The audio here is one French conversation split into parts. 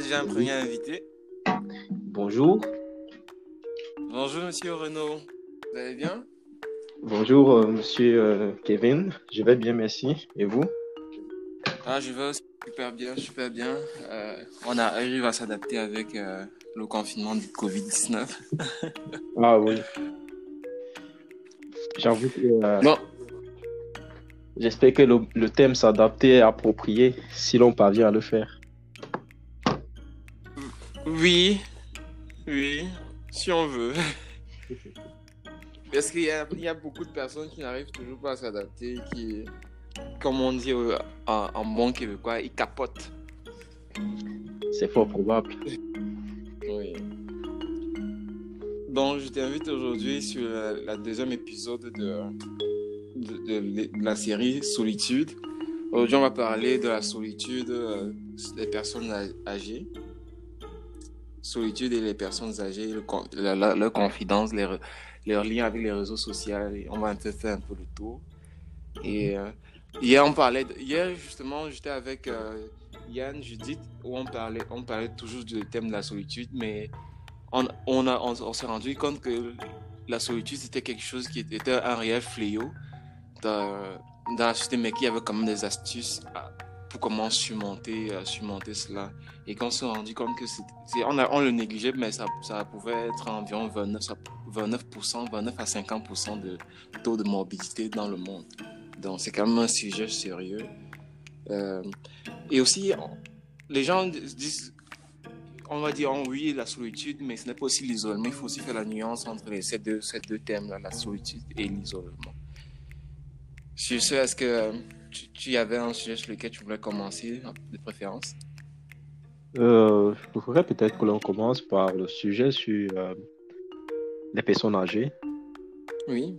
a déjà un premier invité. Bonjour. Bonjour, monsieur Renaud. Vous allez bien? Bonjour, euh, monsieur euh, Kevin. Je vais bien, merci. Et vous? Ah, je vais super bien, super bien. Euh, on arrive à s'adapter avec le confinement du Covid-19. ah oui. J'avoue que. non. J'espère que le, le thème s'adapte et approprié si l'on parvient à le faire. Oui, oui, si on veut. Parce qu'il y, y, a beaucoup de personnes qui n'arrivent toujours pas à s'adapter, qui, comme on dit en, en bon québécois, ils capotent. C'est fort probable. Oui. Donc, je t'invite aujourd'hui sur la, deuxième épisode de, de, de, la série Solitude. Aujourd'hui, on va parler de la solitude euh, des personnes âgées solitude et les personnes âgées, leur confidence, leur, lien avec les réseaux sociaux. on va faire un peu le tour. Et euh, hier, on parlait, hier justement, j'étais avec euh, Yann, Judith, où on parlait, on parlait toujours du thème de la solitude, mais on, on, on, s'est rendu compte que la solitude, c'était quelque chose qui était un réel fléau dans, dans la société, mais qui avait quand même des astuces pour comment surmonter, euh, surmonter cela. Et quand on s'est rendu compte que c'est, on, le négligeait, mais ça, pouvait être environ 29, 29%, 29 à 50% de taux de morbidité dans le monde. Donc c'est quand même un sujet sérieux. Euh, et aussi, les gens disent, on va dire, oui, la solitude, mais ce n'est pas aussi l'isolement. Il faut aussi faire la nuance entre ces, deux, ces deux thèmes-là, la solitude et l'isolement. Sur ce, est-ce que tu, avais un sujet sur lequel tu voulais commencer, de préférence? Euh, Je voudrais peut-être que l'on commence par le sujet sur euh, les personnes âgées. Oui.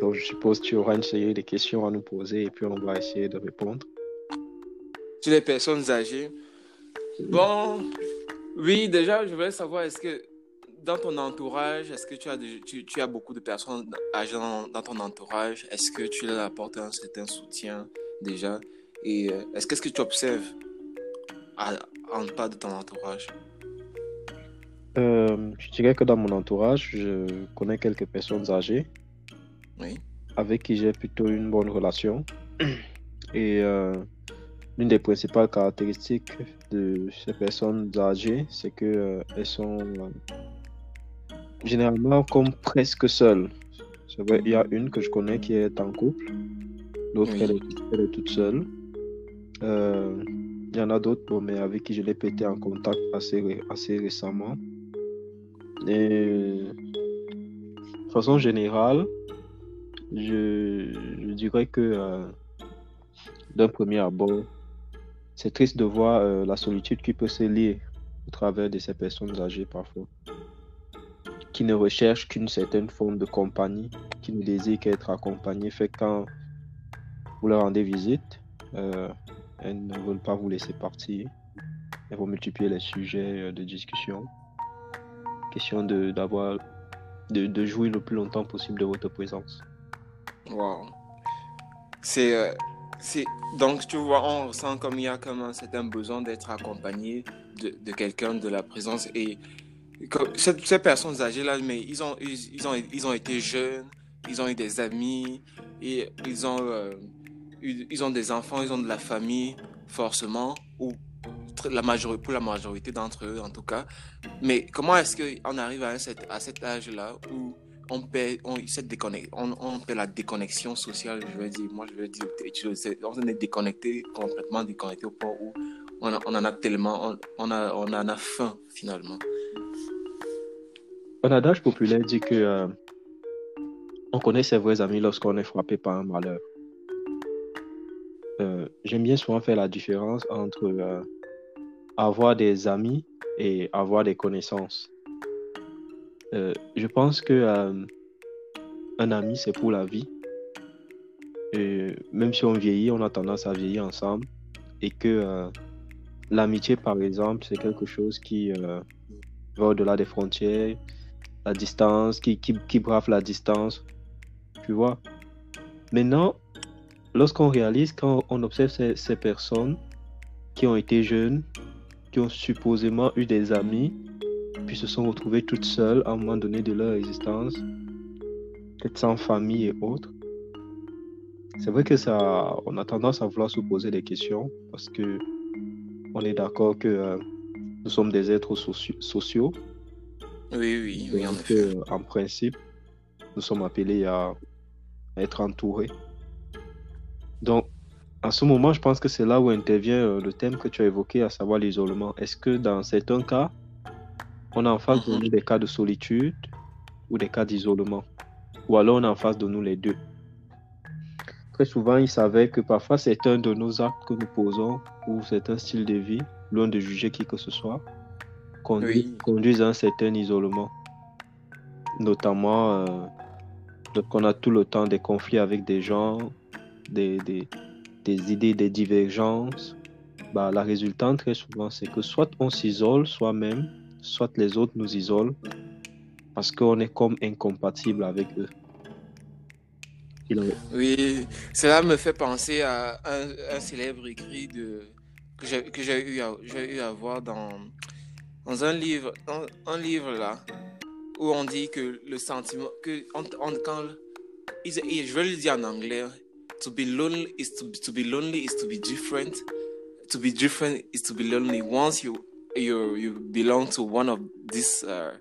Donc, je suppose que tu auras une série de questions à nous poser et puis on va essayer de répondre. Sur les personnes âgées. Bon, oui, déjà, je voulais savoir, est-ce que dans ton entourage, est-ce que tu as, tu, as beaucoup de personnes âgées dans, ton entourage? Est-ce que tu leur apportes un certain soutien déjà? Et euh, est-ce qu'est-ce que tu observes en pas de ton entourage? Euh, Je dirais que dans mon entourage, je connais quelques personnes âgées. Oui. Avec qui j'ai plutôt une bonne relation. Et euh, l'une des principales caractéristiques de ces personnes âgées, c'est qu'elles elles sont généralement comme presque seule. il y a une que je connais qui est en couple, l'autre elle, est, toute seule. Euh, il y en a d'autres, mais avec qui je l'ai pété en contact assez, assez récemment. Et de façon générale, je, je dirais que euh, d'un premier abord, c'est triste de voir euh, la solitude qui peut se lier au travers de ces personnes âgées parfois qui ne recherchent qu'une certaine forme de compagnie, qui ne désirent qu'être accompagnés. Fait quand vous leur rendez visite, euh, elles ne veulent pas vous laisser partir. Elles vont multiplier les sujets euh, de discussion. Question de, d'avoir, de, de jouir le plus longtemps possible de votre présence. Wow. C'est, euh, c'est, donc tu vois, on ressent comme il y a comme un certain besoin d'être accompagné de, de quelqu'un, de la présence. Et ces, personnes âgées-là, mais ils ont, ils, ont, ils ont été jeunes, ils ont eu des amis, et ils ont, euh, ils ont des enfants, ils ont de la famille, forcément, ou la majorité, pour la majorité d'entre eux en tout cas. Mais comment est-ce qu'on arrive à, cet, à cet âge-là où on perd, on, cette on, perd la déconnexion sociale, je veux dire, moi je veux dire, on est déconnecté, complètement déconnecté au point où on, en a tellement, on, a, on en a faim finalement. Un adage populaire dit que euh, on connaît ses vrais amis lorsqu'on est frappé par un malheur. Euh, j'aime bien souvent faire la différence entre euh, avoir des amis et avoir des connaissances. je pense que un ami, c'est pour la vie. Même si on vieillit, on a tendance à vieillir ensemble. Et que l'amitié, par exemple, c'est quelque chose qui va au-delà des frontières, la distance, qui, qui, qui brave la distance. Tu vois Maintenant, lorsqu'on réalise, quand on observe ces, ces personnes, qui ont été jeunes, qui ont supposément eu des amis, puis se sont retrouvées toutes seules à un moment donné de leur existence, peut-être sans famille et autres. C'est vrai que ça, on a tendance à vouloir se poser des questions parce que on est d'accord que euh, nous sommes des êtres sociaux. Oui, oui, oui, en principe, nous sommes appelés à, être entourés. Donc, à ce moment, je pense que c'est là où intervient euh, le thème que tu as évoqué, à savoir l'isolement. Est-ce que dans certains cas, on a en face de mhm. nous des cas de solitude ou des cas d'isolement? Ou alors on a en face de nous les deux? Très souvent, il savait que parfois c'est un de nos actes que nous posons ou c'est un style de vie, loin de juger qui que ce soit, conduisent à un certain isolement. Notamment euh, lorsqu'on a tout le temps des conflits avec des gens, des, des, des idées, des divergences. Bah, la résultante, très souvent, c'est que soit on s'isole soi-même, soit les autres nous isolent parce qu'on est comme incompatible avec eux. Oui, cela me fait penser à un, célèbre écrit de, que j'ai eu, à, eu à voir dans, dans un livre, un livre là, où on dit que le sentiment, que on, quand, je vais le dire en anglais, to be lonely is to, to be lonely is to be different. To be different is to be lonely. Once you you you belong to one of these uh,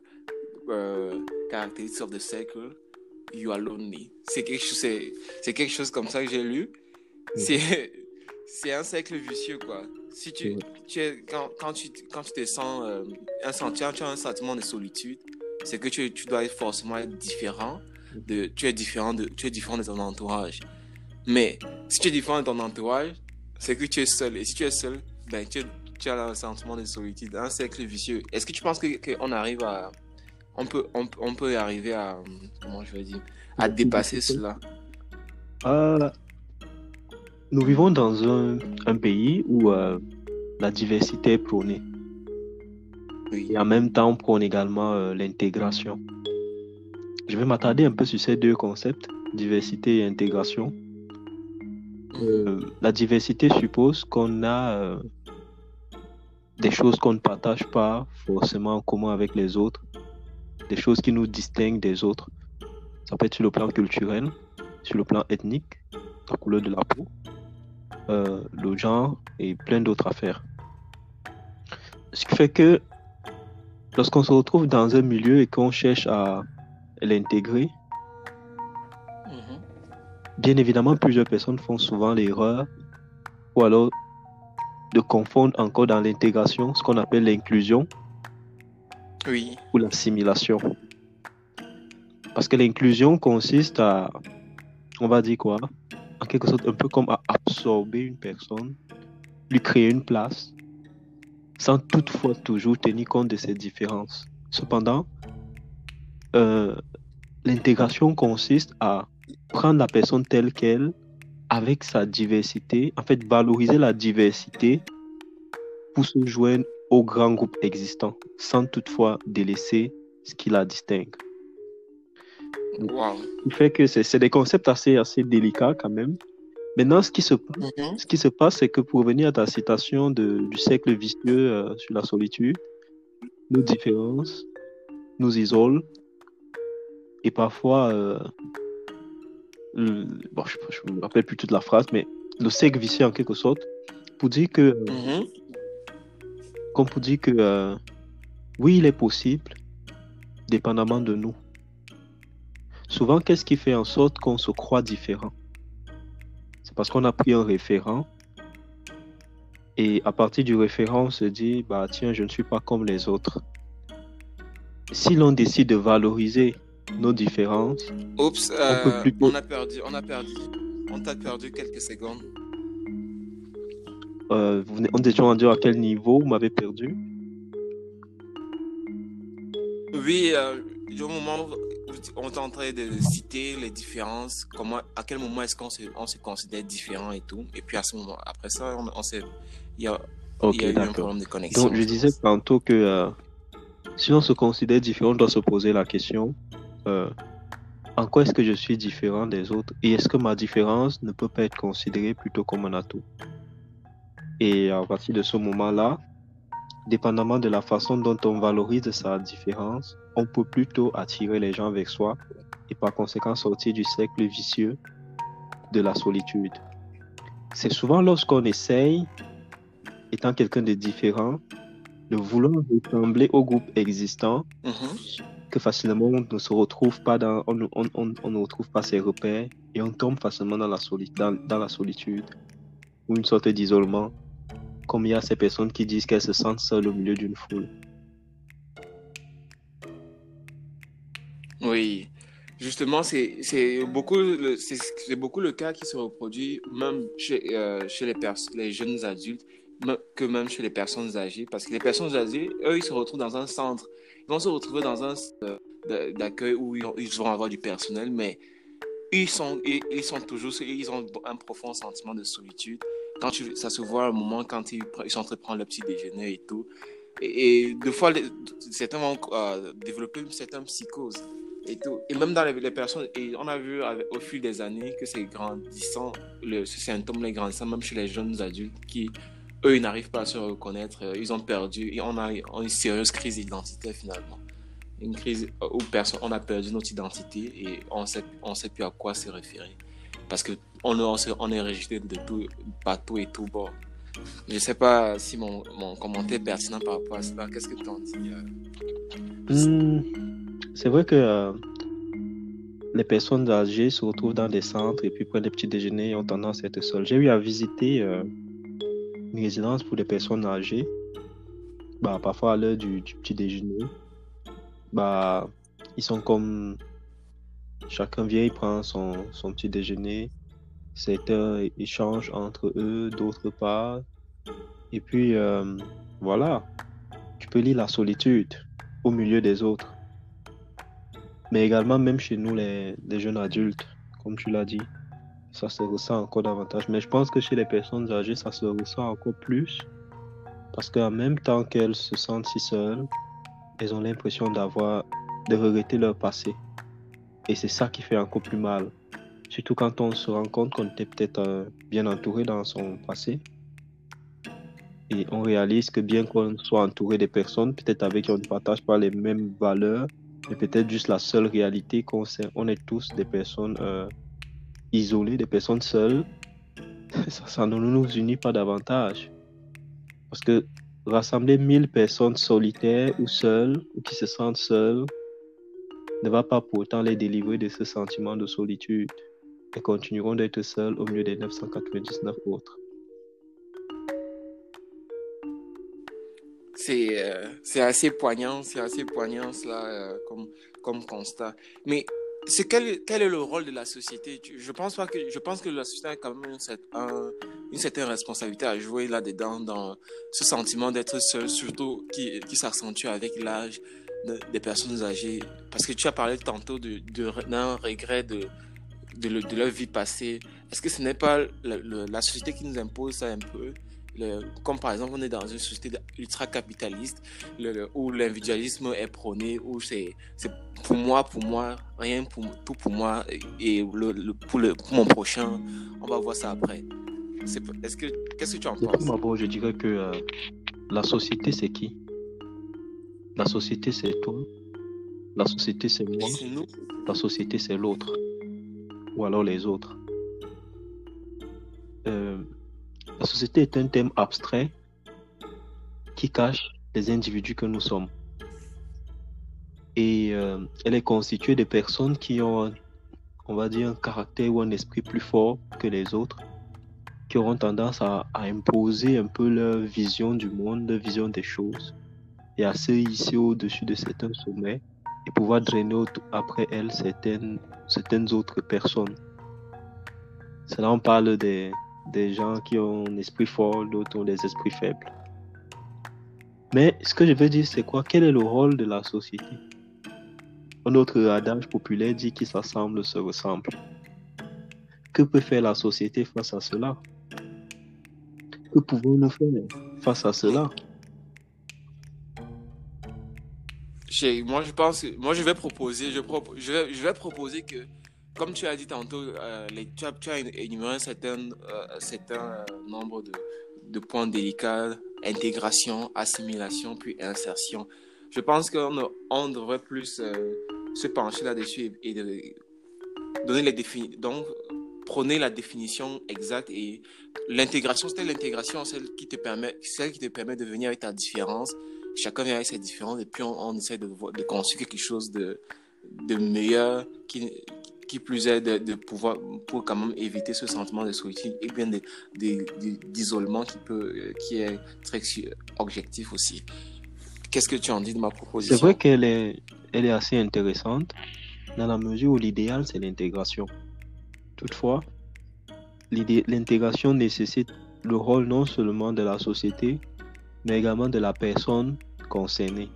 uh, characteristics of the circle, you are lonely. C'est quelque chose, c'est, quelque chose comme ça que j'ai lu. Mm. C'est, c'est un cercle vicieux, quoi. Si tu, tu es, quand, quand, tu, quand tu te sens euh, un sentiment, tu as un sentiment de solitude, c'est que tu, tu dois être forcément être différent. De, tu, es différent de, tu es différent de ton entourage. Mais si tu es différent de ton entourage, c'est que tu es seul. Et si tu es seul, ben, tu, tu as un sentiment de solitude, un cercle vicieux. Est-ce que tu penses qu'on arrive à, on peut, on, on, peut arriver à, comment je vais dire, à dépasser cela? Euh, Nous vivons dans un, un pays où euh, la diversité est prônée. Et en même temps, on prône également euh, l'intégration. Je vais m'attarder un peu sur ces deux concepts, diversité et intégration. la diversité suppose qu'on a des choses qu'on ne partage pas forcément en commun avec les autres des choses qui nous distinguent des autres. Ça peut être sur le plan culturel, sur le plan ethnique, la couleur de la peau, euh, le genre et plein d'autres affaires. Ce qui fait que lorsqu'on se retrouve dans un milieu et qu'on cherche à l'intégrer, mhm. bien évidemment, plusieurs personnes font souvent l'erreur ou alors de confondre encore dans l'intégration ce qu'on appelle l'inclusion oui. ou l'assimilation. Parce que l'inclusion consiste à, on va dire quoi, en quelque sorte un peu comme à absorber une personne, lui créer une place, sans toutefois toujours tenir compte de ses différences. Cependant, euh, l'intégration consiste à prendre la personne telle qu'elle, avec sa diversité, en fait valoriser la diversité pour se joindre au grand groupe existant, sans toutefois délaisser ce qui la distingue. Wow. Qui fait que c'est des concepts assez, assez délicats quand même. Maintenant, ce qui se, mm-hmm. ce qui se passe, c'est que pour revenir à ta citation de, du cercle vicieux euh, sur la solitude, nos différences nous isolent et parfois, euh, bon, je ne me rappelle plus toute la phrase, mais le cercle vicieux en quelque sorte, pour dire que mm-hmm comme pour dire que euh, oui, il est possible, dépendamment de nous. Souvent, qu'est-ce qui fait en sorte qu'on se croit différent? C'est parce qu'on a pris un référent et à partir du référent, on se dit, bah tiens, je ne suis pas comme les autres. Si l'on décide de valoriser nos différences, Oups, on, on a perdu, on a perdu, on t'a perdu quelques secondes. Euh, on était rendu à quel niveau? Vous m'avez perdu? Oui, euh, au moment on est en train de citer les différences, comment, à quel moment est-ce qu'on se, on se considère différent et tout. Et puis à ce moment, après ça, on, il y a, eu un problème de connexion. Donc je disais tantôt que euh, si on se considère différent, on doit se poser la question euh, en quoi est-ce que je suis différent des autres et est-ce que ma différence ne peut pas être considérée plutôt comme un atout? Et à partir de ce moment-là, dépendamment de la façon dont on valorise sa différence, on peut plutôt attirer les gens avec soi et par conséquent sortir du cercle vicieux de la solitude. C'est souvent lorsqu'on essaye, étant quelqu'un de différent, de vouloir ressembler au groupe existant Mhm. que facilement on ne se retrouve pas dans, on, on- on- on ne retrouve pas ses repères et on tombe facilement dans la, soli- dans, dans la solitude ou une sorte d'isolement, comme il y a ces personnes qui disent qu'elles se sentent seules au milieu d'une foule. Oui, justement, c'est beaucoup, le- beaucoup le cas qui se reproduit même chez, euh, chez les, jeunes adultes que même chez les personnes âgées. Parce que les personnes âgées, eux, ils se retrouvent dans un centre. Ils vont se retrouver dans un centre de- d'accueil où ils, vont avoir du personnel, mais ils sont, ils sont toujours, ils ont un profond sentiment de solitude. Quand tu, ça se voit un moment quand ils, ils sont en train de prendre le petit déjeuner et tout. Et, et fois, certains vont euh, développer une certaine psychose et tout. Et même dans les, personnes, et on a vu au fil des années que c'est grandissant, le, ce symptôme est grandissant, même chez les jeunes adultes qui, eux, ils n'arrivent pas à se reconnaître, euh, ils ont perdu, et on a, une sérieuse crise identitaire finalement. Une crise où personne, on a perdu notre identité et on sait, on sait plus à quoi se référer. Parce que on, est rejeté de tout, partout et tout bord. Je sais pas si mon, mon commentaire est pertinent par rapport à cela. Qu'est-ce que tu en dis euh? Hmm, c'est vrai que euh, les personnes âgées se retrouvent dans des centres et puis prennent des petits déjeuners et ont tendance à être seules. J'ai eu à visiter euh, une résidence pour des personnes âgées, bah, parfois à l'heure du, du petit déjeuner. Bah, ils sont comme chacun vient, il prend son, son petit déjeuner. Certains é- échangent entre eux, d'autres pas. Et puis, euh, voilà, tu peux lire la solitude au milieu des autres. Mais également, même chez nous, les, les jeunes adultes, comme tu l'as dit, ça se ressent encore davantage. Mais je pense que chez les personnes âgées, ça se ressent encore plus. Parce qu'en même temps qu'elles se sentent si seules, elles ont l'impression d'avoir, de regretter leur passé. Et c'est ça qui fait encore plus mal. Surtout quand on se rend compte qu'on était peut-être euh, bien entouré dans son passé. Et on réalise que bien qu'on soit entouré des personnes, peut-être avec qui on ne partage pas les mêmes valeurs, mais peut-être juste la seule réalité qu'on sait, on est tous des personnes euh, isolées, des personnes seules. Ça, ne nous unit pas davantage. Parce que rassembler 1000 personnes solitaires ou seules, ou qui se sentent seules, ne va pas pourtant les délivrer de ce sentiment de solitude. Elles continueront d'être seules au milieu des 999 autres. C'est euh, assez poignant, c'est assez poignant cela euh, comme, comme constat. Mais c'est quel, quel est le rôle de la société? Je pense pas que je pense que la société a quand même une, un- une certaine responsabilité à jouer là-dedans dans ce sentiment d'être seul, surtout qui, qui s'accentue avec l'âge des personnes âgées. Parce que tu as parlé tantôt de, de- d'un regret de, de, le- de leur vie passée. Est-ce que ce n'est pas la société qui nous impose ça un peu? Comme par exemple, on est dans une société ultra-capitaliste où l'individualisme est prôné, où c'est pour moi, pour moi, rien pour tout pour moi et, pour, mon prochain, on va voir ça après. Est-ce que qu'est-ce que tu en penses? prime abord, je dirais que euh, la société, c'est qui? La société, c'est toi. La société, c'est moi. La société, c'est l'autre. Ou alors les autres. Euh, la société est un thème abstrait qui cache les individus que nous sommes. Et euh, elle est constituée de personnes qui ont, on va dire, un caractère ou un esprit plus fort que les autres, qui auront tendance à, à imposer un peu leur vision du monde, leur vision des choses, et à se hisser au-dessus de certains sommets et pouvoir drainer après elles certaines, certaines autres personnes. C'est là on parle des, des gens qui ont un esprit fort, d'autres ont des esprits faibles. Mais ce que je veux dire, c'est quoi? Quel est le rôle de la société? Un autre adage populaire dit qui s'assemble se ressemble. Que peut faire la société face à cela? Que pouvons-nous faire face à cela? Moi, je pense, que- moi, je vais proposer, je, je, vais, proposer que, comme tu as dit tantôt, euh, les, tu, as, tu as énuméré un certain, euh, euh, nombre de, points délicats, intégration, assimilation, puis insertion. Je pense qu'on on devrait plus se pencher là-dessus et, donner les définitions. Donc, prenez la définition exacte et l'intégration, c'est l'intégration, celle qui te permet, celle qui te permet de venir avec ta différence. Chacun vient avec ses différences et puis on, essaie de, de construire quelque chose de, de meilleur qui, qui plus est de, pouvoir pour quand même éviter ce sentiment de solitude et bien d'isolement qui peut qui est très objectif aussi. Qu'est-ce que tu en dis de ma proposition? C'est vrai qu'elle est elle est assez intéressante dans la mesure où l'idéal c'est l'intégration. Toutefois, l'intégration nécessite le rôle non seulement de la société mais également de la personne concernée.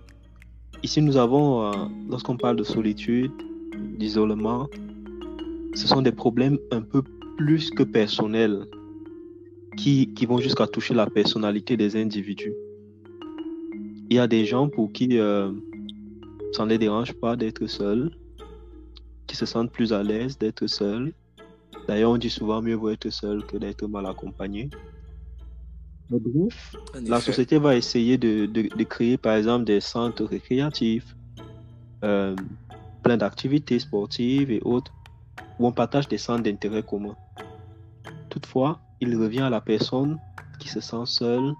Ici, nous avons, euh, lorsqu'on parle de solitude, d'isolement, ce sont des problèmes un peu plus que personnels qui, qui vont jusqu'à toucher la personnalité des individus. Il y a des gens pour qui euh, ça ne les dérange pas d'être seuls, qui se sentent plus à l'aise d'être seuls. D'ailleurs, on dit souvent mieux vaut être seul que d'être mal accompagné. La société va essayer de, de, créer par exemple des centres récréatifs, euh, plein d'activités sportives et autres où on partage des centres d'intérêt commun. Toutefois, il revient à la personne qui se sent seule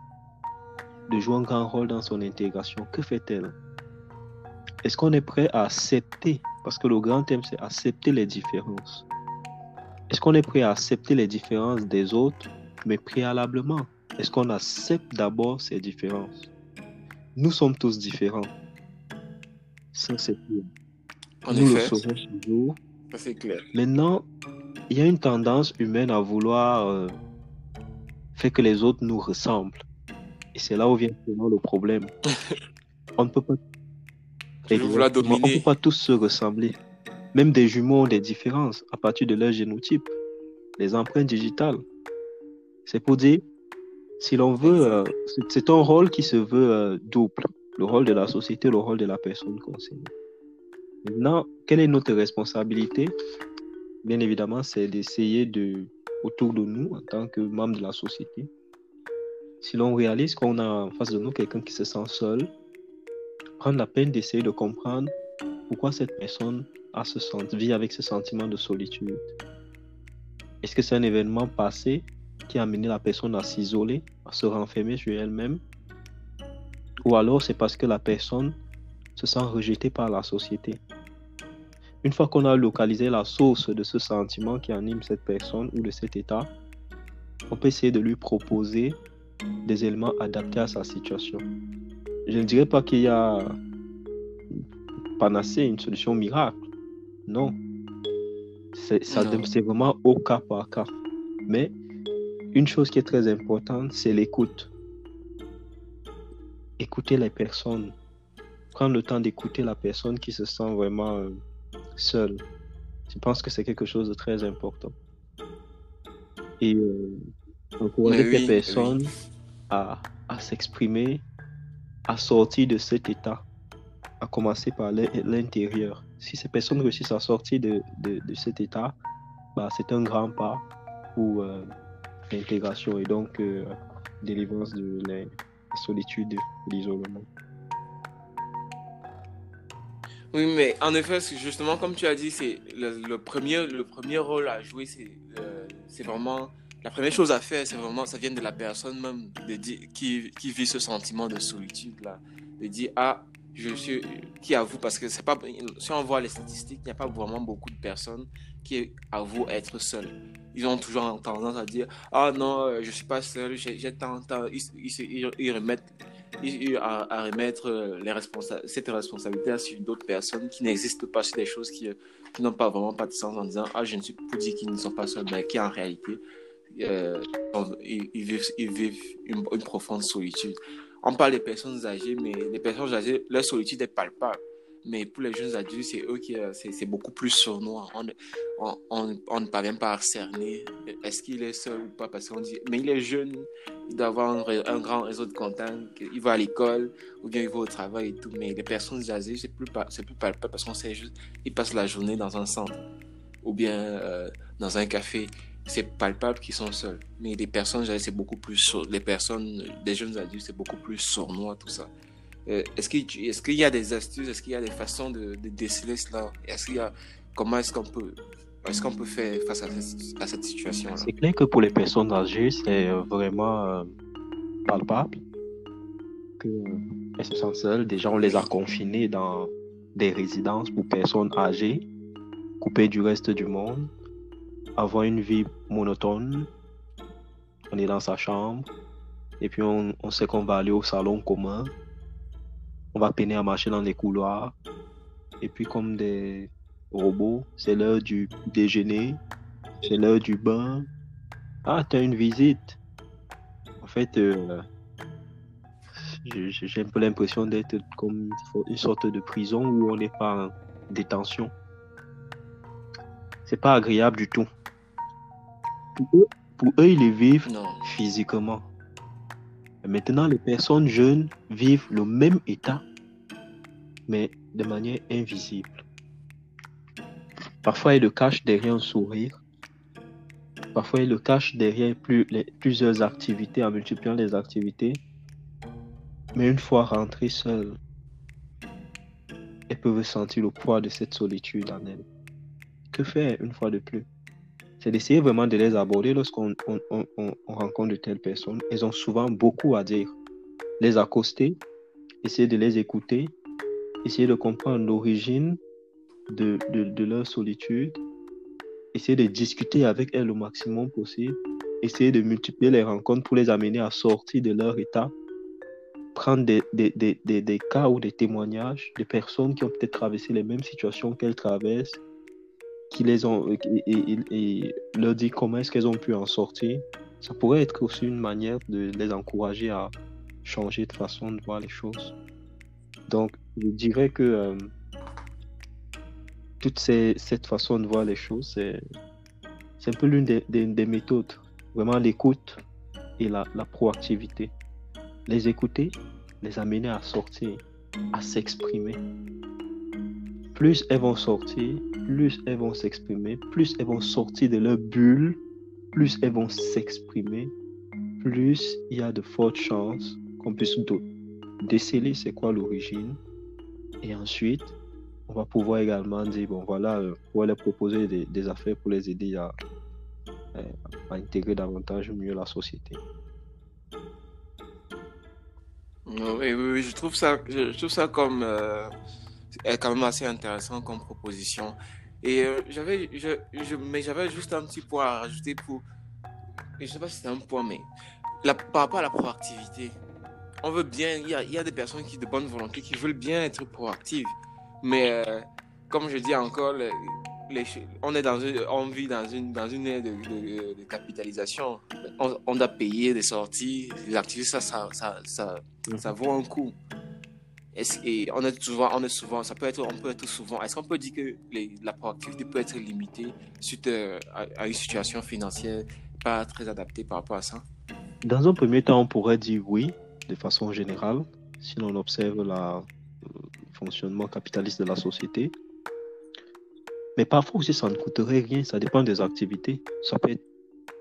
de jouer un grand rôle dans son intégration. Que fait-elle? Est-ce qu'on est prêt à accepter, parce que le grand thème c'est accepter les différences. Est-ce qu'on est prêt à accepter les différences des autres, mais préalablement? Est-ce qu'on accepte d'abord ces différences? Nous sommes tous différents. Ça, c'est tout. Nous le saurons toujours c'est clair. Maintenant, il y a une tendance humaine à vouloir euh, faire que les autres nous ressemblent. Et c'est là où vient le problème. on ne peut pas. On ne peut pas tous se ressembler. Même des jumeaux ont des différences à partir de leur génotype, les empreintes digitales. C'est pour dire, si l'on veut, euh, c'est un rôle qui se veut euh, double. Le rôle de la société, le rôle de la personne concernée. Maintenant, quelle est notre responsabilité? Bien évidemment, c'est d'essayer de, autour de nous, en tant que membres de la société, si l'on réalise qu'on a en face de nous quelqu'un qui se sent seul, prendre la peine d'essayer de comprendre pourquoi cette personne a ce, vit avec ce sentiment de solitude. Est-ce que c'est un événement passé? Qui a amené la personne à s'isoler, à se renfermer sur elle-même Ou alors c'est parce que la personne se sent rejetée par la société une fois qu'on a localisé la source de ce sentiment qui anime cette personne ou de cet état, on peut essayer de lui proposer des éléments adaptés à sa situation. Je ne dirais pas qu'il y a panacée, une solution miracle. Non. C'est vraiment au cas par cas. Mais une chose qui est très importante, c'est l'écoute. Écouter les personnes. Prendre le temps d'écouter la personne qui se sent vraiment euh, seul. Je pense que c'est quelque chose de très important. Et euh, encourager les personnes à, à s'exprimer, à sortir de cet état, à commencer par l'intérieur. Si ces personnes réussissent à sortir de, de, de cet état, bah, c'est un grand pas pour euh, l'intégration et donc euh, délivrance de la solitude et l'isolement. Oui, mais en effet, justement, comme tu as dit, c'est le, premier, le premier rôle à jouer, c'est euh, c'est vraiment la première chose à faire, c'est vraiment, ça vient de la personne même de qui, qui vit ce sentiment de solitude là, de dire ah je suis qui avoue parce que c'est pas si on voit les statistiques, il n'y a pas vraiment beaucoup de personnes qui avouent être seules. Ils ont toujours tendance à dire ah non, euh, je suis pas seul, j'ai tant ils, ils, ils remettent à, remettre euh, les cette responsabilité sur d'autres personnes qui n'existent pas, sur des choses qui, euh, qui n'ont pas vraiment pas de sens en disant Ah, je ne suis pas dire qu'ils ne sont pas seuls, mais qui en réalité, ils, vivent, ils vivent une, profonde solitude. On parle des personnes âgées, mais les personnes âgées, leur solitude est palpable. Mais pour les jeunes adultes, c'est eux qui, euh, c'est beaucoup plus sournois. On, on, on, ne parvient pas à cerner est-ce qu'il est seul ou pas parce qu'on dit, mais il est jeune, il doit avoir un, grand réseau de contacts, il va à l'école ou bien il va au travail et tout. Mais les personnes âgées, c'est plus, plus palpable parce qu'on sait juste, ils passent la journée dans un centre ou bien euh, dans un café c'est palpable qu'ils sont seuls. Mais les personnes, c'est beaucoup plus les personnes, des jeunes adultes, c'est beaucoup plus sournois, tout ça. Euh, est-ce qu'il est qu'il y a des astuces, est-ce qu'il y a des façons de, déceler cela? Est-ce qu'il y a, comment est-ce qu'on peut, est-ce qu'on peut faire face à cette, cette situation-là? C'est clair que pour les personnes âgées, c'est euh, vraiment euh, palpable qu'elles se sentent seules. Déjà, on les a confinées dans des résidences pour personnes âgées, coupées du reste du monde, avoir une vie monotone. On est dans sa chambre et puis on, sait qu'on va aller au salon commun on va peiner à marcher dans les couloirs. Et puis comme des robots, c'est l'heure du déjeuner, c'est l'heure du bain. Ah, tu as une visite. En fait, euh, j'ai un peu l'impression d'être comme une sorte de prison où on n'est pas en détention. C'est pas agréable du tout. Pour eux, ils les vivent physiquement. Maintenant, les personnes jeunes vivent le même état, mais de manière invisible. Parfois, ils le cachent derrière un sourire. Parfois, ils le cachent derrière plusieurs activités, en multipliant les activités. Mais une fois rentrés seuls, elles peuvent sentir le poids de cette solitude en elles. Que faire une fois de plus? C'est d'essayer vraiment de les aborder lorsqu'on rencontre de telles personnes. Elles ont souvent beaucoup à dire. Les accoster, essayer de les écouter, essayer de comprendre l'origine de, de, leur solitude, essayer de discuter avec elles au maximum possible, essayer de multiplier les rencontres pour les amener à sortir de leur état, prendre des, des, des, des cas ou des témoignages de personnes qui ont peut-être traversé les mêmes situations qu'elles traversent qui les ont et, leur dit comment est-ce qu'elles ont pu en sortir, ça pourrait être aussi une manière de les encourager à changer de façon de voir les choses. Donc, je dirais que euh, toute cette façon de voir les choses, c'est, c'est un peu l'une des, des, méthodes. Vraiment l'écoute et la, la proactivité. Les écouter, les amener à sortir, à s'exprimer. Plus elles vont sortir, plus elles vont s'exprimer, plus elles vont sortir de leur bulle, plus elles vont s'exprimer, plus il y a de fortes chances qu'on puisse déceler c'est quoi l'origine. Et ensuite, on va pouvoir également dire, bon voilà, euh, on va leur proposer des, affaires pour les aider à, euh, à, intégrer davantage mieux la société. Oui, oui, je trouve ça, je, trouve ça comme euh, quand même assez intéressant comme proposition. Et euh, j'avais, je, je, mais j'avais juste un petit point à rajouter pour, je sais pas si c'est un point, mais la, par rapport à la proactivité, on veut bien, il y a, y a, des personnes qui de bonne volonté qui veulent bien être proactives, mais euh, comme je dis encore, les, on est dans une, on vit dans une dans une ère de, de, capitalisation. On, on, doit payer des sorties, les activités, ça, ça, ça, ça, ça vaut un coût et on est souvent, on est souvent, ça peut être, on peut être souvent. Est-ce qu'on peut dire que la proactivité peut être limitée suite euh, à, une situation financière pas très adaptée par rapport à ça? Dans un premier temps, on pourrait dire oui, de façon générale, si l'on observe le fonctionnement capitaliste de la société. Mais parfois aussi, ça ne coûterait rien, ça dépend des activités. Ça peut être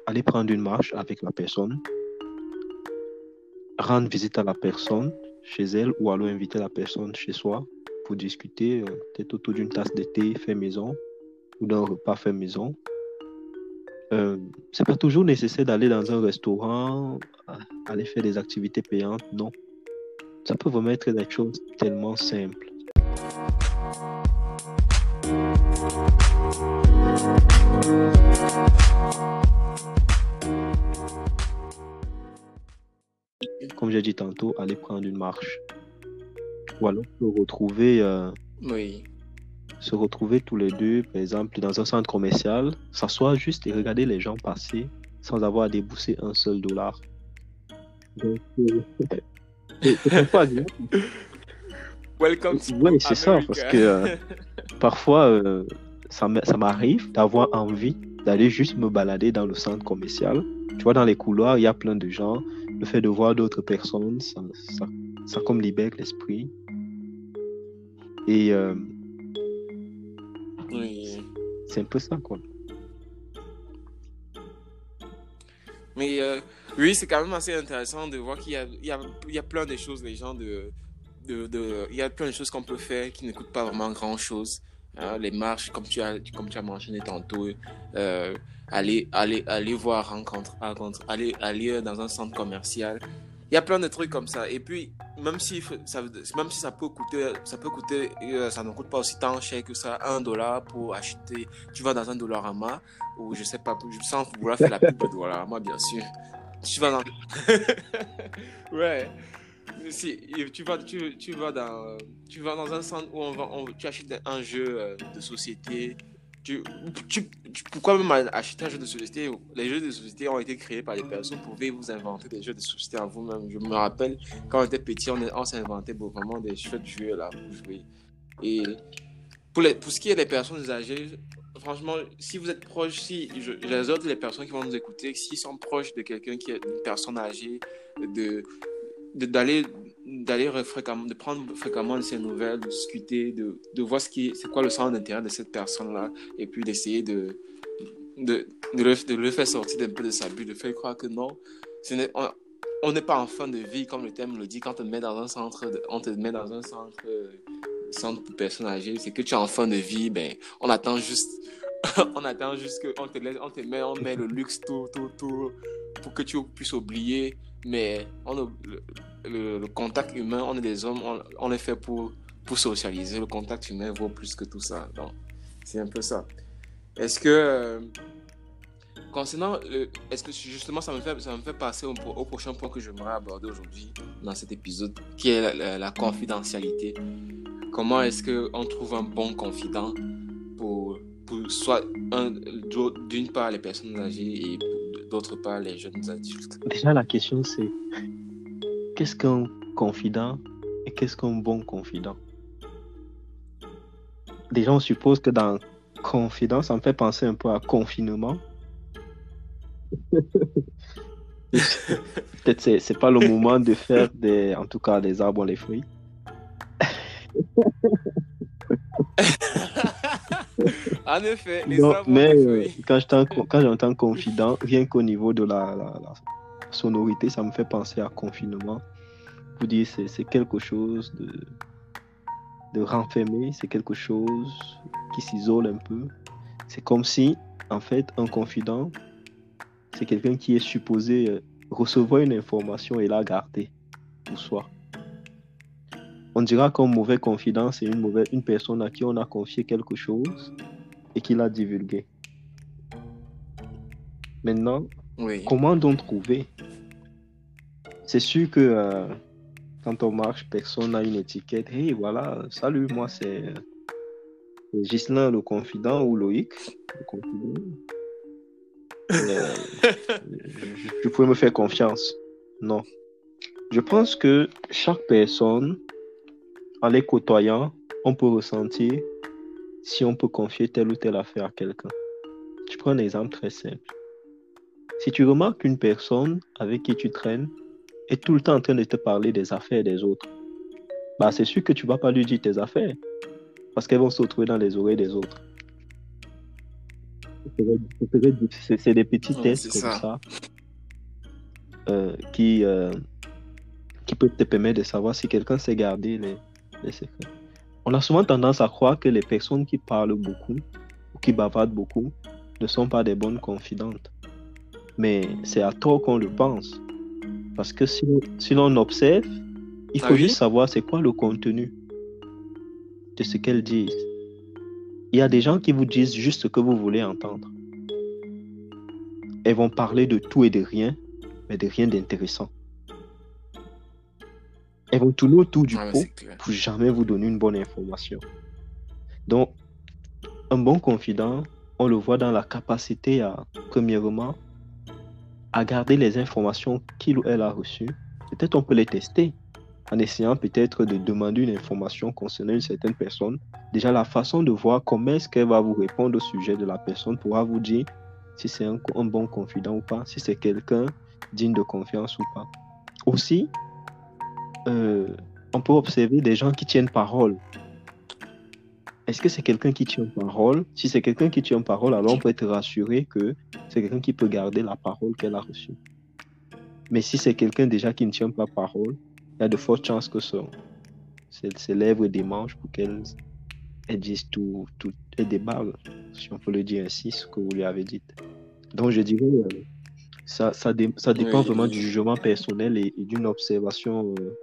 aller prendre une marche avec la personne, rendre visite à la personne, chez elle ou alors inviter la personne chez soi pour discuter, euh, peut-être autour d'une tasse de thé fait maison ou d'un repas fait maison. Euh, c'est pas toujours nécessaire d'aller dans un restaurant, aller faire des activités payantes, non. Ça peut vraiment être des choses tellement simples. Comme j'ai dit tantôt, aller prendre une marche. Ou alors se retrouver, euh, oui. se retrouver tous les deux, par exemple, dans un centre commercial, s'asseoir juste et regarder les gens passer sans avoir à débousser un seul dollar. Donc, euh, c'est pas Welcome to Oui, c'est ça, parce que euh, parfois, ça m'arrive d'avoir envie d'aller juste me balader dans le centre commercial. Tu vois, dans les couloirs, il y a plein de gens le fait de voir d'autres personnes, ça, ça, comme libère l'esprit. Et euh, oui. c'est un peu ça, quoi. Mais euh, oui, c'est quand même assez intéressant de voir qu'il y a, il y, a, il y a plein de choses, les gens, de, de, de, il y a plein de choses qu'on peut faire qui ne coûtent pas vraiment grand-chose. Hein, les marches, comme tu as, comme tu as mentionné tantôt, euh, aller, aller, aller voir, rencontre, rencontre, aller, aller dans un centre commercial. Il y a plein de trucs comme ça. Et puis, même si ça, même si ça peut coûter, ça peut coûter, euh, ça ne coûte pas aussi tant cher que ça, un dollar pour acheter. Tu vas dans un dollarama, ou je sais pas, sans vouloir faire la pub de dollarama, bien sûr. Tu vas dans. ouais. Si, tu vas, tu, tu, vas dans, tu vas dans un centre où on va, tu achètes un jeu euh, de société. Tu, tu, pourquoi même acheter un jeu de société? Les jeux de société ont été créés par des personnes. Vous pouvez vous inventer des jeux de société à vous-même. Je me rappelle, quand on était petit, on, on s'inventait vraiment des jeux de jeux là pour jouer. Et pour, les, pour ce qui est des personnes âgées, franchement, si vous êtes proche, si je, les autres, les personnes qui vont nous écouter, s'ils sont proches de quelqu'un qui est une personne âgée, de d'aller d'aller fréquemment de prendre fréquemment de ses nouvelles de discuter de, de voir ce qui c'est quoi le centre d'intérêt de cette personne là et puis d'essayer de de, de, le, faire sortir d'un peu de sa bulle de faire croire que non on n'est pas en fin de vie comme le thème le dit quand on te met dans un centre on te met dans un centre centre pour personnes âgées, c'est que tu es en fin de vie, ben, on attend juste, on attend juste qu'on te laisse, on te met, on met le luxe tout, tout, tout, pour que tu puisses oublier. Mais le, contact humain, on est des hommes, on, est fait pour, pour socialiser. Le contact humain vaut plus que tout ça. Donc, c'est un peu ça. Est-ce que, euh, concernant, est-ce que justement, ça me fait, ça me fait passer au, prochain point que j'aimerais aborder aujourd'hui dans cet épisode, qui est la confidentialité comment est-ce qu'on trouve un bon confident pour, pour soit d'une part les personnes âgées et d'autre part les jeunes adultes Déjà, la question c'est qu'est-ce qu'un confident et qu'est-ce qu'un bon confident? Déjà, on suppose que dans confident, ça me fait penser un peu à confinement. Peut-être c'est, c'est pas le moment de faire des, en tout cas des arbres les fruits. en effet, les mais euh, quand j'entends confident, rien qu'au niveau de la, sonorité, ça me fait penser à confinement. Vous dire c'est quelque chose de, de renfermé, c'est quelque chose qui s'isole un peu. C'est comme si, en fait, un confident, c'est quelqu'un qui est supposé euh, recevoir une information et la garder pour soi. On dira qu'un mauvais confident, c'est une, mauvaise, une personne à qui on a confié quelque chose et qui l'a divulgué. Maintenant, comment donc trouver? C'est sûr que euh, quand on marche, personne n'a une étiquette. Hey, voilà, salut, moi c'est Gislain le confident ou Loïc? Le confident. Euh, je, je me faire confiance. Non. Je pense que chaque personne en les côtoyant, on peut ressentir si on peut confier telle ou telle affaire à quelqu'un. Je prends un exemple très simple. Si tu remarques qu'une personne avec qui tu traînes est tout le temps en train de te parler des affaires des autres, bah c'est sûr que tu vas pas lui dire tes affaires parce qu'elles vont se retrouver dans les oreilles des autres. C'est des petits tests comme ça, euh, qui, euh, qui peuvent te permettre de savoir si quelqu'un s'est gardé les, on a souvent tendance à croire que les personnes qui parlent beaucoup ou qui bavardent beaucoup ne sont pas des bonnes confidentes. Mais c'est à tort qu'on le pense. Parce que si, si l'on observe, il faut ah juste savoir c'est quoi le contenu de ce qu'elles disent. Il y a des gens qui vous disent juste ce que vous voulez entendre. Elles vont parler de tout et de rien, mais de rien d'intéressant. Elles vont tourner autour du pot pour jamais vous donner une bonne information. Donc, un bon confident, on le voit dans la capacité à, premièrement, à garder les informations qu'il ou elle a reçues. Peut-être on peut les tester en essayant peut-être de demander une information concernant une certaine personne. Déjà, la façon de voir comment est-ce qu'elle va vous répondre au sujet de la personne pourra vous dire si c'est un, un bon confident ou pas, si c'est quelqu'un digne de confiance ou pas. Aussi, euh, on peut observer des gens qui tiennent parole. est-ce que c'est quelqu'un qui tient parole? Si c'est quelqu'un qui tient parole, alors on peut être rassuré que c'est quelqu'un qui peut garder la parole qu'elle a reçue. Mais si c'est quelqu'un déjà qui ne tient pas parole, il y a de fortes chances que son, ses, lèvres démangent pour qu'elle dise tout, tout et déballe, si on peut le dire ainsi, ce que vous lui avez dit. Donc je dirais, euh, ça, ça, ça dépend vraiment du jugement personnel et, d'une observation euh,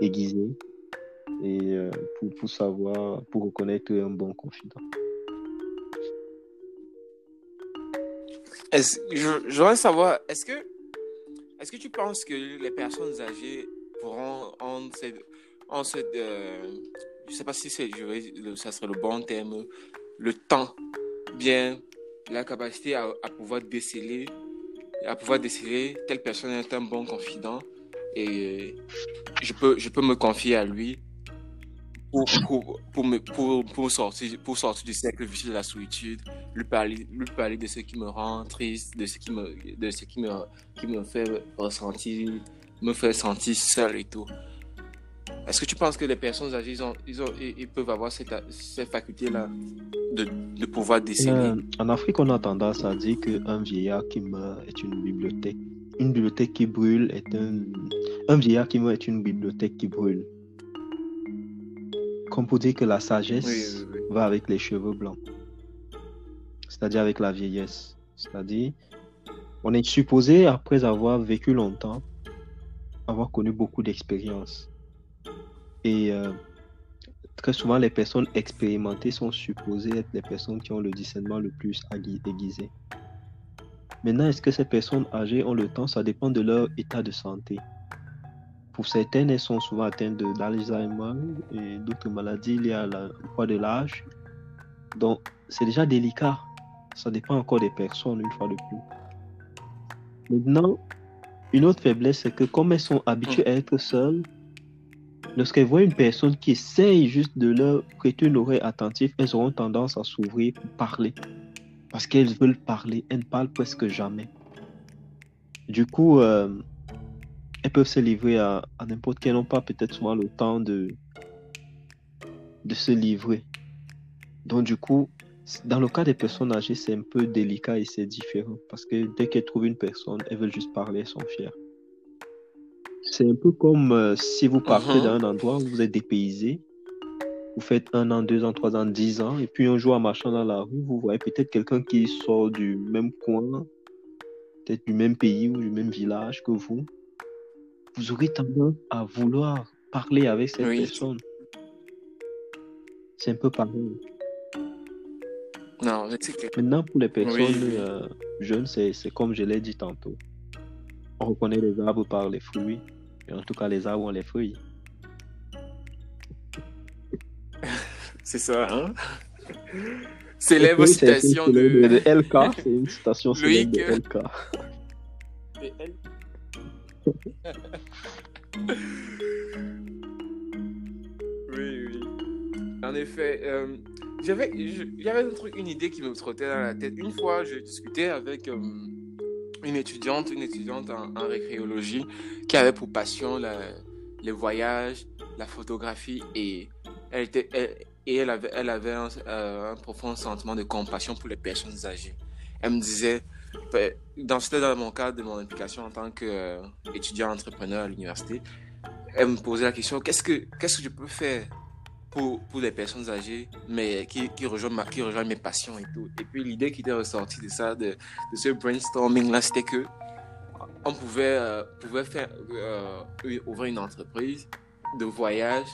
aiguisée et euh, pour, pour savoir, pour reconnaître un bon confident. Voudrais savoir, est-ce que, est-ce que tu penses que les personnes âgées pourront, en cette, en cette je sais pas si c'est, ça serait le bon terme, le temps, bien la capacité à, pouvoir déceler à pouvoir décider telle personne est un bon confident et je peux, je peux me confier à lui pour, pour, pour, me, pour, pour, sortir, pour sortir du cercle vicieux de la solitude, lui parler, lui parler de ce qui me rend triste, de ce qui me, de ce qui me, qui me fait ressentir, me fait sentir seul et tout. Est-ce que tu penses que les personnes âgées, ils, ont, ils, ont, ils peuvent avoir cette, cette faculté-là de, de, pouvoir déceler? Euh, En Afrique, on a tendance à dire qu'un vieillard qui meurt est une bibliothèque. Une bibliothèque qui brûle est un... Un vieillard qui meurt est une bibliothèque qui brûle. Comme pour dire que la sagesse va avec les cheveux blancs. C'est-à-dire avec la vieillesse. C'est-à-dire, on est supposé, après avoir vécu longtemps, avoir connu beaucoup d'expériences et euh, très souvent, les personnes expérimentées sont supposées être les personnes qui ont le discernement le plus aiguisé. Maintenant, est-ce que ces personnes âgées ont le temps? Ça dépend de leur état de santé. Pour certaines, elles sont souvent atteintes d'Alzheimer et d'autres maladies liées à la, au poids de l'âge. Donc, c'est déjà délicat. Ça dépend encore des personnes, une fois de plus. Maintenant, une autre faiblesse, c'est que comme elles sont habituées à être seules, Lorsqu'elles voient une personne qui essaye juste de leur prêter une oreille attentive, elles auront tendance à s'ouvrir pour parler. Parce qu'elles veulent parler, elles ne parlent presque jamais. Du coup, euh, elles peuvent se livrer à, n'importe qui, n'ont pas peut-être souvent le temps de, de se livrer. Donc du coup, dans le cas des personnes âgées, c'est un peu délicat et c'est différent. Parce que dès qu'elles trouvent une personne, elles veulent juste parler, elles sont fières. C'est un peu comme euh, si vous partez uh-huh. d'un endroit où vous êtes dépaysé. Vous faites un an, deux ans, trois ans, dix ans, et puis un jour en marchant dans la rue, vous voyez peut-être quelqu'un qui sort du même coin, peut-être du même pays ou du même village que vous. Vous aurez tendance à vouloir parler avec cette personne. C'est un peu pareil. Non, Maintenant, pour les personnes euh, jeunes, c'est comme je l'ai dit tantôt. On reconnaît les arbres par les fruits. Et en tout cas, les arbres ont les fruits. C'est ça, hein? Célèbre citation de... de... LK, c'est une citation célèbre de LK. oui, oui. En effet, euh, j'avais, j'avais un truc, une idée qui me trottait dans la tête. Une fois, je discutais avec... Euh, une étudiante, une étudiante en, récréologie qui avait pour passion les voyages, la photographie et elle, était, et elle avait, euh, un, profond sentiment de compassion pour les personnes âgées. Elle me disait, ben, dans, dans mon cadre de mon implication en tant qu'étudiant entrepreneur à l'université, elle me posait la question, qu'est-ce que, que je peux faire pour, pour les personnes âgées, mais qui, rejoignent qui rejoignent mes passions et tout. Et puis l'idée qui était ressortie de ça, de, ce brainstorming-là, c'était que on pouvait, euh, pouvait faire, euh, ouvrir une entreprise de voyage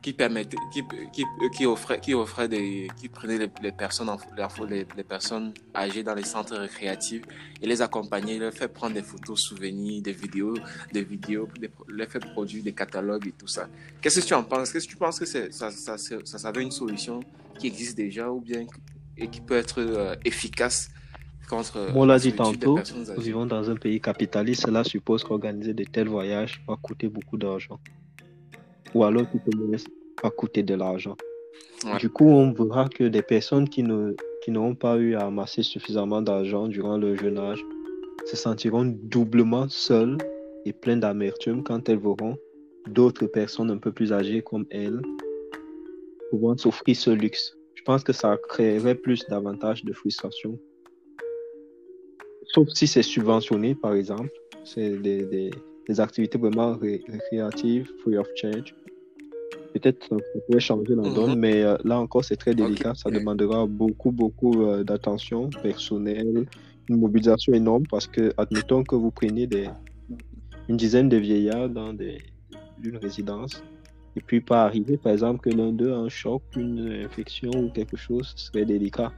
qui permettait, qui, qui, qui, offrait, qui offrait des, qui prenait les, les personnes, les, les, personnes âgées dans les centres récréatifs et les accompagnait, les fait prendre des photos, souvenirs, des vidéos, des vidéos, les fait produire des catalogues et tout ça. Qu'est-ce que tu en penses? Qu'est-ce que tu penses que ça, ça, ça, ça, ça une solution qui existe déjà ou bien et qui peut être euh, efficace contre On l'a dit tantôt, nous vivons dans un pays capitaliste, cela suppose qu'organiser de tels voyages va coûter beaucoup d'argent ou alors qui peut pas coûter de l'argent. Du coup, on verra que des personnes qui ne qui n'auront pas eu à amasser suffisamment d'argent durant leur jeune âge se sentiront doublement seules et pleines d'amertume quand elles verront d'autres personnes un peu plus âgées comme elles pouvant s'offrir ce luxe. Je pense que ça créerait plus davantage de frustration. Sauf si c'est subventionné, par exemple. C'est des, des, des, activités vraiment récréatives, free of charge. Peut-être ça pourrait changer la donne, mhm. mais euh, là encore, c'est très délicat. Ça demandera beaucoup, beaucoup euh, d'attention personnelle, une mobilisation énorme parce que, admettons que vous preniez des, une dizaine de vieillards dans des, une résidence et puis pas arriver, par exemple, que l'un d'eux a un choc, une infection ou quelque chose, ce serait délicat.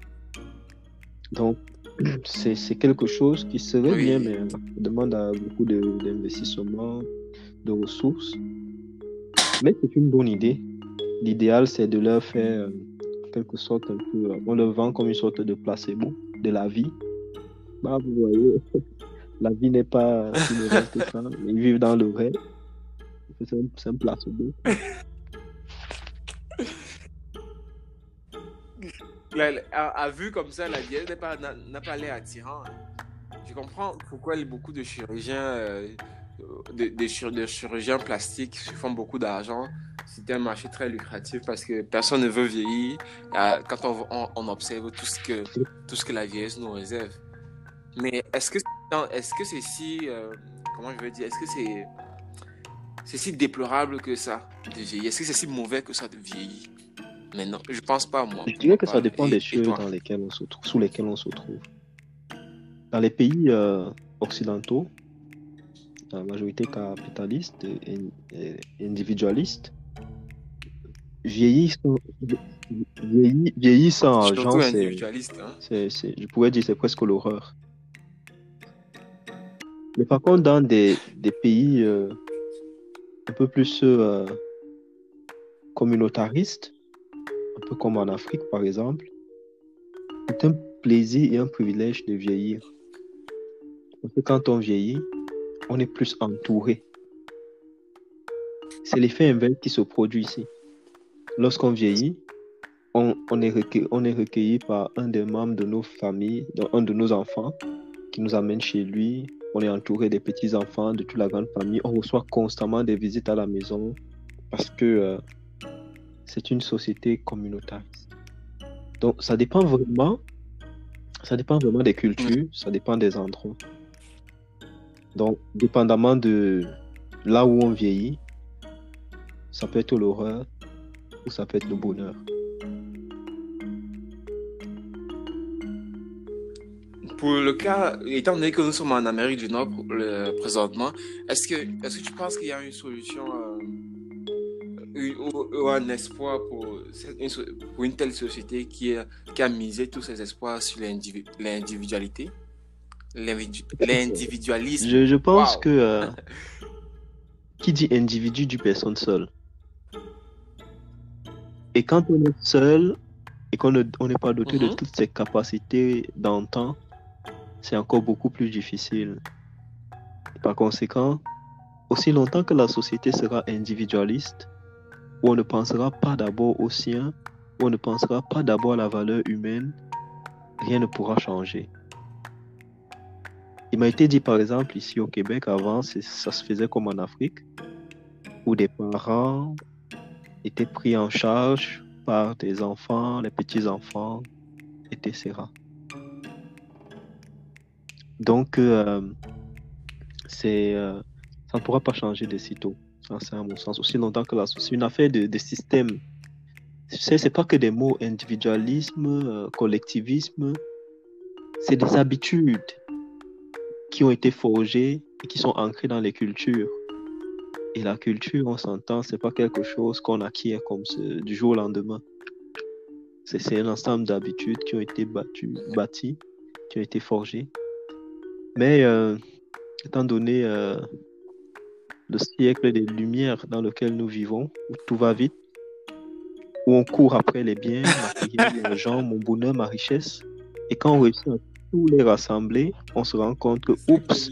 Donc, c'est quelque chose qui serait bien, mais ça demande à beaucoup d'investissement, de, ressources. Mais c'est une bonne idée. L'idéal, c'est de leur faire en quelque sorte un peu, on le vend comme une sorte de placebo de la vie. Bah, vous voyez, la vie n'est pas si mauvaise que ça. Ils vivent dans le rêve. C'est un, placebo. à, vue comme ça, la vieille n'a pas, l'air attirant. Hein. Je comprends pourquoi beaucoup de chirurgiens, euh, chirurgiens plastiques font beaucoup d'argent. C'est un marché très lucratif parce que personne ne veut vieillir quand on, observe tout ce, que, la vieillesse nous réserve. Mais est-ce que est-ce que c'est si euh, comment je veux dire est-ce que c'est c'est si déplorable que ça de vieillir? Est-ce que c'est si mauvais que ça de vieillir? Mais non, je pense pas moi. Je dirais que ça dépend des choses dans lesquelles on se trouve, sous lesquelles on se trouve. Dans les pays euh, occidentaux, la majorité capitaliste et, individualiste, vieillir sans, vieillir, sans argent, hein. c'est, je pourrais dire c'est presque l'horreur. Mais par contre, dans des, des pays euh, un peu plus euh, communautaristes, un peu comme en Afrique par exemple, c'est un plaisir et un privilège de vieillir. Parce que quand on vieillit, on est plus entouré. C'est l'effet inverse qui se produit ici. Lorsqu'on vieillit, on, est recueilli par un des membres de nos familles, un de nos enfants, qui nous amène chez lui, on est entouré des petits-enfants, de toute la grande famille. On reçoit constamment des visites à la maison parce que euh, c'est une société communautariste. Donc, ça dépend vraiment, ça dépend vraiment des cultures, ça dépend des endroits. Donc, dépendamment de là où on vieillit, ça peut être l'horreur ou ça peut être le bonheur. pour le cas, étant donné que nous sommes en Amérique du Nord présentement, est-ce que, est que tu penses qu'il y a une solution euh, ou, un espoir pour, pour, une telle société qui, qui, a misé tous ses espoirs sur l'individualité L'individualisme. Je, je, pense que euh, qui dit individu dit personne seule. Et quand on est seul et qu'on n'est pas doté de mm-hmm. toutes ces capacités d'entendre, c'est encore beaucoup plus difficile. Par conséquent, aussi longtemps que la société sera individualiste, où on ne pensera pas d'abord au sien, où on ne pensera pas d'abord à la valeur humaine, rien ne pourra changer. Il m'a été dit par exemple ici au Québec, avant, ça se faisait comme en Afrique, où des parents étaient pris en charge par des enfants, les petits-enfants, etc. Donc, euh, euh, ça ne pourra pas changer de sitôt. Ça, c'est à mon sens. Aussi longtemps que la c'est une affaire de, de système. Ce n'est pas que des mots individualisme, euh, collectivisme. C'est des habitudes qui ont été forgées et qui sont ancrées dans les cultures. Et la culture, on s'entend, c'est pas quelque chose qu'on acquiert comme du jour au lendemain. C'est un ensemble d'habitudes qui ont été battues, bâties, qui ont été forgées mais euh, étant donné euh, le siècle des lumières dans lequel nous vivons, où tout va vite, où on court après les biens, les gens, mon bonheur, ma richesse, et quand on réussit à tous les rassembler, on se rend compte que, oups,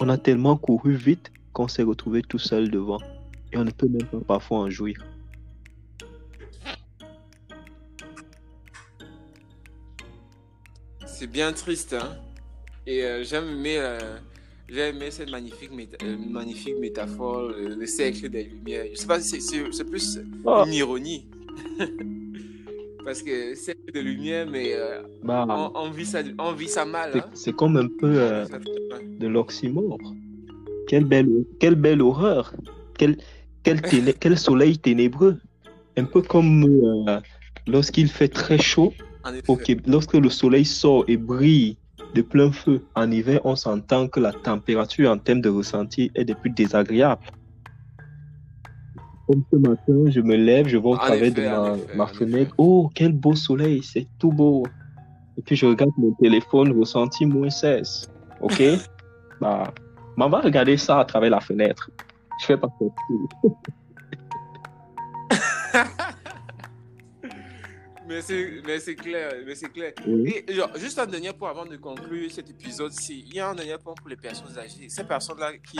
on a tellement couru vite qu'on s'est retrouvé tout seul devant. Et on ne peut même pas parfois en jouir. C'est bien triste, hein et euh, j'aime aimé, euh, aimé cette magnifique, euh, magnifique métaphore, le cercle des lumières. Je sais pas, c'est plus oh. une ironie. Parce que c'est de lumière, mais euh, Bah, on, on vit ça, on vit ça mal. c'est hein. comme un peu euh, de l'oxymore. Quelle belle, quelle belle horreur. Quel, quel, téné- quel soleil ténébreux. Un peu comme lorsqu'il fait très chaud au Québec. Lorsque le soleil sort et brille de plein feu en hiver, on s'entend que la température en termes de ressenti est des plus désagréables. Comme ce matin, je me lève, je vois au travers de ma, effet, ma en fenêtre, oh, quel beau soleil, c'est tout beau. Et puis je regarde mon téléphone, ressenti moins 16. Ok? bah, on va regarder ça à travers la fenêtre. Je fais pas ça. Mais c'est, mais c'est clair, mais c'est clair. Oui. Et genre, juste un dernier point avant de conclure cet épisode, c'est il y a un dernier point pour les personnes âgées. Ces personnes-là qui,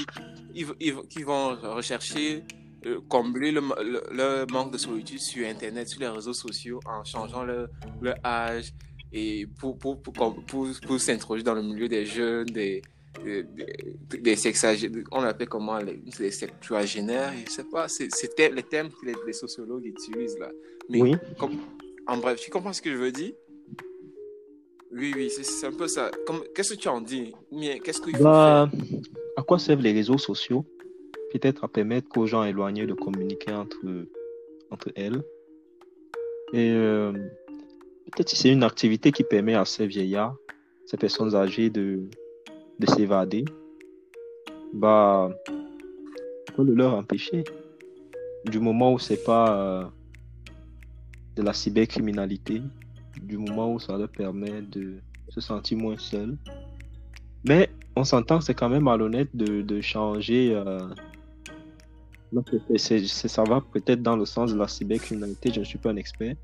qui vont rechercher, euh, combler le, le- leur manque de solitude sur Internet, sur les réseaux sociaux, en changeant leur, leur âge et pour, pour, pour, pour, s'introduire dans le milieu des jeunes, des, des, des, des sexagé- on appelle comment les, les sexuagénaires, je sais pas, c'est, les termes que les, les sociologues utilisent là. Mais Oui. comme- en bref, tu comprends ce que je veux dire? Oui, oui, c'est, un peu ça. Qu'est-ce que tu en dis? Qu'est-ce qu'il faut Bah, faire? à quoi servent les réseaux sociaux? Peut-être à permettre qu'aux gens éloignés de communiquer entre, entre elles. Et euh, peut-être si c'est une activité qui permet à ces vieillards, ces personnes âgées de, de s'évader, bah, pourquoi le leur empêcher? Du moment où c'est pas euh, de la cybercriminalité, du moment où ça leur permet de se sentir moins seul. Mais on s'entend, c'est quand même malhonnête de, de changer. euh, c'est- c'est- ça va peut-être dans le sens de la cybercriminalité, je ne suis pas un expert.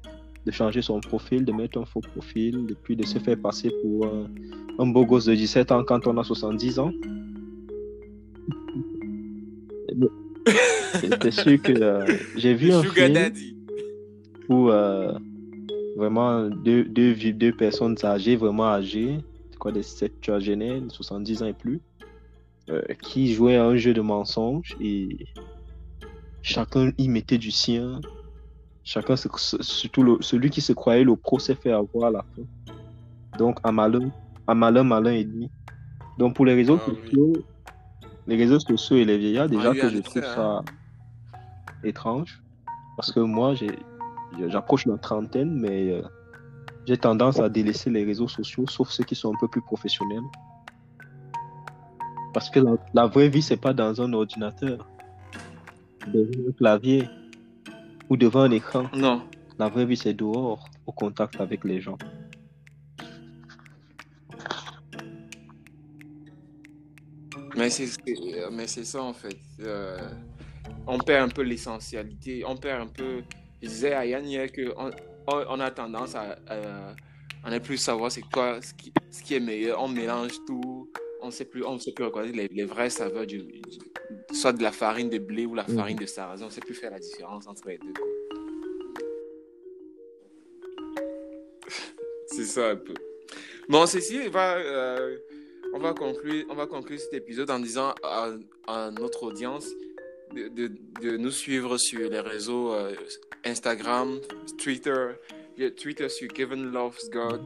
De changer son profil, de mettre un faux profil, et puis de se faire passer pour euh, un beau gosse de 17 ans quand on a 70 ans. C'est sûr que euh, j'ai vu un film Daddy. Où euh, vraiment deux, deux, personnes âgées, vraiment âgées, c'est quoi des septuagénaires, 70 ans et plus, euh, qui jouaient à un jeu de mensonges et chacun y mettait du sien. Chacun, surtout le- celui qui se croyait le pro s'est fait avoir à la fin. Donc, à malin, à malin, malin et demi. Donc, pour les réseaux Ah oui. sociaux, les réseaux sociaux et les vieillards, déjà oui, que je trouve hein. ça étrange. Parce que moi, j'ai, j'approche la trentaine, mais euh, j'ai tendance à délaisser les réseaux sociaux, sauf ceux qui sont un peu plus professionnels. Parce que la, la vraie vie, c'est pas dans un ordinateur, devant un clavier ou devant un écran. Non. La vraie vie, c'est dehors, au contact avec les gens. Mais c'est, euh, mais c'est ça en fait. Euh, on perd un peu l'essentialité. On perd un peu. Je disais à Yann hier qu'on on, on a tendance à, à ne plus savoir c'est quoi ce qui, ce qui est meilleur. On mélange tout. On sait plus, on sait plus reconnaître les, les vraies saveurs du, du- soit de la farine de blé ou la Mhm. farine de sarrasin. On sait plus faire la différence entre les deux. C'est ça un peu. Bon, ceci va, euh, on va conclure, on va conclure cet épisode en disant à, à notre audience de, de, de nous suivre sur les réseaux euh, Instagram, Twitter, Twitter sur Kevin Loves God,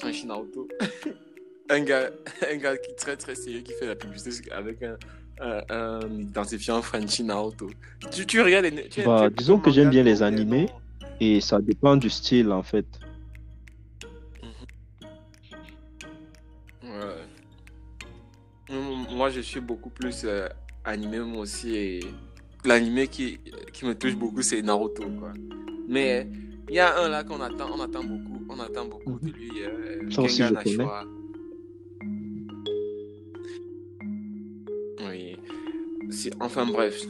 Francine Auto. un gars, un gars qui est très très sérieux qui fait la publicité avec un, un, un identifiant Francine Auto. Tu, tu regardes les, tu, Bah, tu- disons que j'aime bien les animés. Et ça dépend du style, en fait. Ouais. M- Moi, je suis beaucoup plus euh, animé, moi aussi. Et l'animé qui, qui me touche beaucoup, c'est Naruto, quoi. Mais il y a un là qu'on attend, on attend beaucoup. On attend beaucoup de lui. Euh, Ça aussi, je connais. Oui. Enfin bref,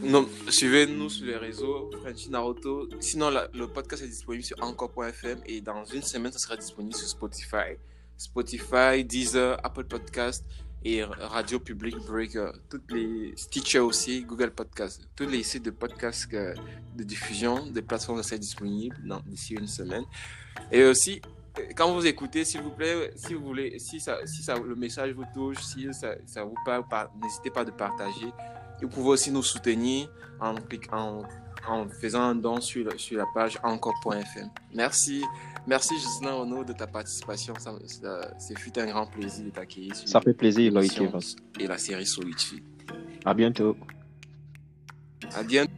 suivez-nous sur les réseaux, Frenchy Naruto. Sinon, la- le podcast est disponible sur encore.fm et dans une semaine, ça sera disponible sur Spotify. Spotify, Deezer, Apple Podcast et Radio Public Breaker. Toutes les Stitcher aussi, Google Podcast. Tous les sites de podcast de diffusion des plateformes seront disponibles dans- d'ici une semaine. Et aussi, euh, quand vous écoutez, s'il vous plaît, si vous voulez, si ça, si ça, le message vous touche, si ça, vous parle, par- n'hésitez pas de partager. Vous pouvez aussi nous soutenir en, en, en faisant un don sur, sur la page encore.fm. Merci. Merci Justin Renaud de ta participation. Ça, ça, fut un grand plaisir de t'accueillir. Ça fait plaisir, Loïc. Et la série Solitude. À bientôt. À bientôt.